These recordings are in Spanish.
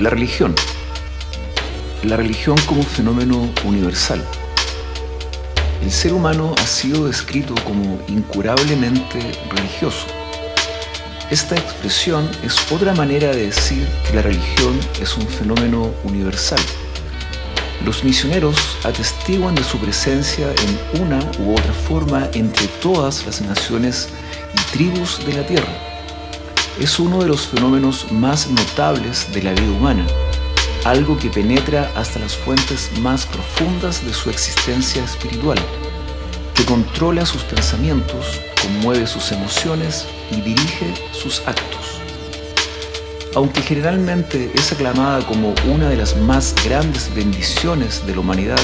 La religión. La religión como fenómeno universal. El ser humano ha sido descrito como incurablemente religioso. Esta expresión es otra manera de decir que la religión es un fenómeno universal. Los misioneros atestiguan de su presencia en una u otra forma entre todas las naciones y tribus de la tierra. Es uno de los fenómenos más notables de la vida humana, algo que penetra hasta las fuentes más profundas de su existencia espiritual, que controla sus pensamientos, conmueve sus emociones y dirige sus actos aunque generalmente es aclamada como una de las más grandes bendiciones de la humanidad,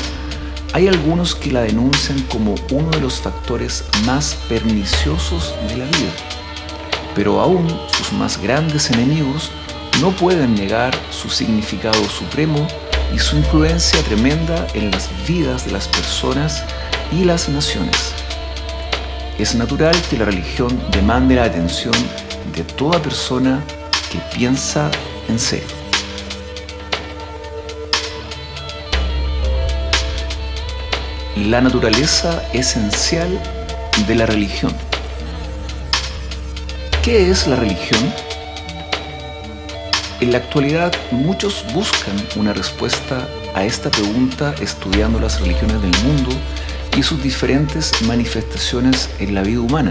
hay algunos que la denuncian como uno de los factores más perniciosos de la vida. Pero aún sus más grandes enemigos no pueden negar su significado supremo y su influencia tremenda en las vidas de las personas y las naciones. Es natural que la religión demande la atención de toda persona piensa en serio. La naturaleza esencial de la religión. ¿Qué es la religión? En la actualidad muchos buscan una respuesta a esta pregunta estudiando las religiones del mundo y sus diferentes manifestaciones en la vida humana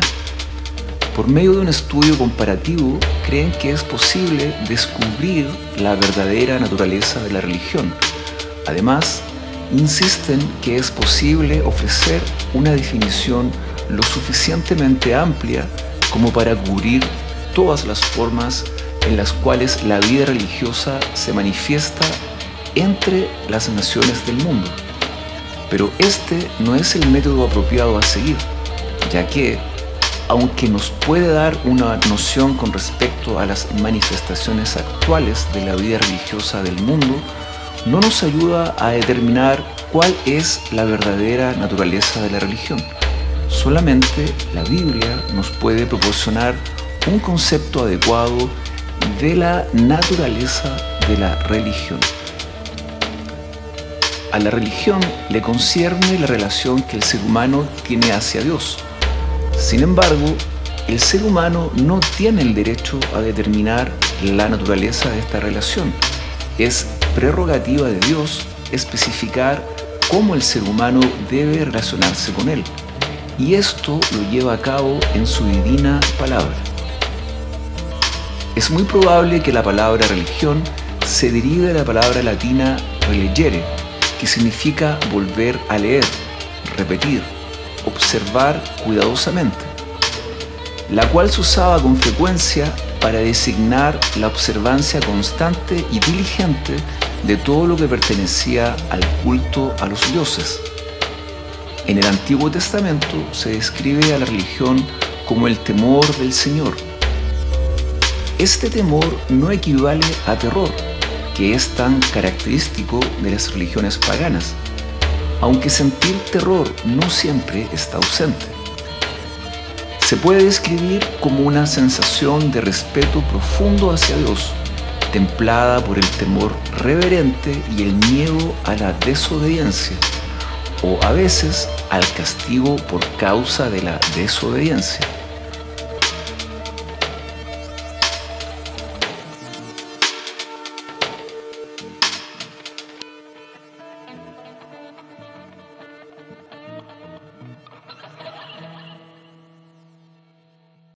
por medio de un estudio comparativo, creen que es posible descubrir la verdadera naturaleza de la religión. Además, insisten que es posible ofrecer una definición lo suficientemente amplia como para cubrir todas las formas en las cuales la vida religiosa se manifiesta entre las naciones del mundo. Pero este no es el método apropiado a seguir, ya que aunque nos puede dar una noción con respecto a las manifestaciones actuales de la vida religiosa del mundo, no nos ayuda a determinar cuál es la verdadera naturaleza de la religión. Solamente la Biblia nos puede proporcionar un concepto adecuado de la naturaleza de la religión. A la religión le concierne la relación que el ser humano tiene hacia Dios sin embargo, el ser humano no tiene el derecho a determinar la naturaleza de esta relación. Es prerrogativa de Dios especificar cómo el ser humano debe relacionarse con Él. Y esto lo lleva a cabo en su divina palabra. Es muy probable que la palabra religión se derive de la palabra latina relegere, que significa volver a leer, repetir, observar cuidadosamente, la cual se usaba con frecuencia para designar la observancia constante y diligente de todo lo que pertenecía al culto a los dioses. En el Antiguo Testamento se describe a la religión como el temor del Señor. Este temor no equivale a terror, que es tan característico de las religiones paganas, aunque sentir terror no siempre está ausente. Se puede describir como una sensación de respeto profundo hacia Dios, templada por el temor reverente y el miedo a la desobediencia, o a veces al castigo por causa de la desobediencia.